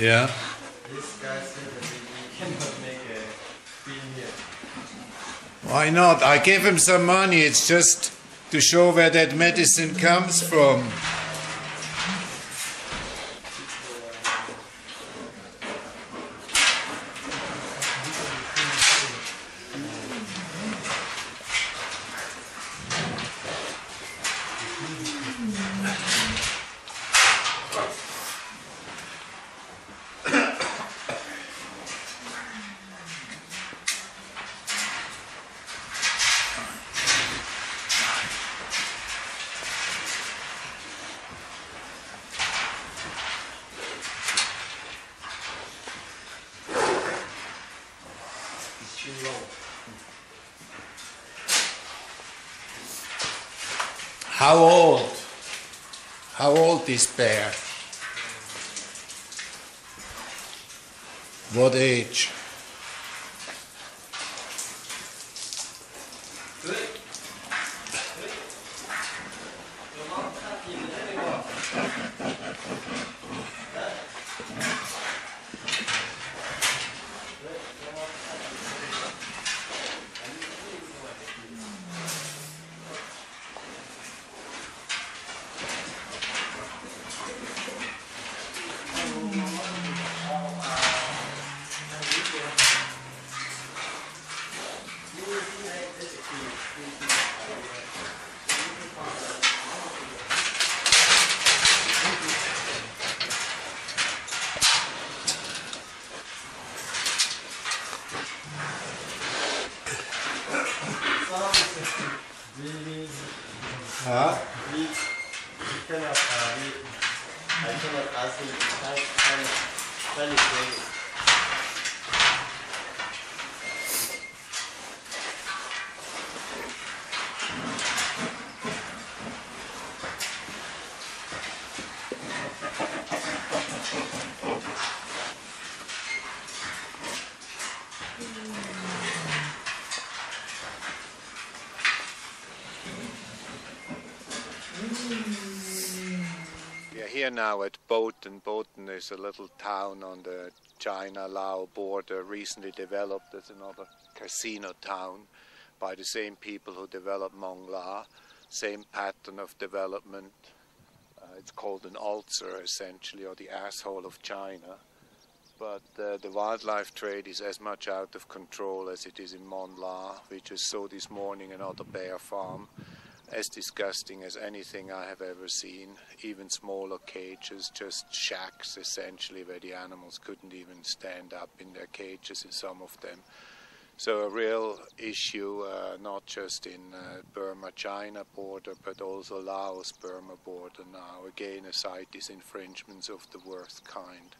Yeah. This guy said that we cannot make a film. Why not? I gave him some money. It's just to show where that medicine comes from. How old? How old is bear? What age? We, we, Huh? we, we cannot, uh, we, I cannot ask him to type, kind of, kind of thing. We are here now at Boten. Boten is a little town on the China-Lao border, recently developed as another casino town by the same people who developed Mong La. Same pattern of development. Uh, it's called an ulcer, essentially, or the asshole of China. But uh, the wildlife trade is as much out of control as it is in Mong La. We just saw this morning another bear farm as disgusting as anything I have ever seen. Even smaller cages, just shacks essentially, where the animals couldn't even stand up in their cages in some of them. So, a real issue, uh, not just in uh, Burma China border, but also Laos Burma border now. Again, a site is infringements of the worst kind.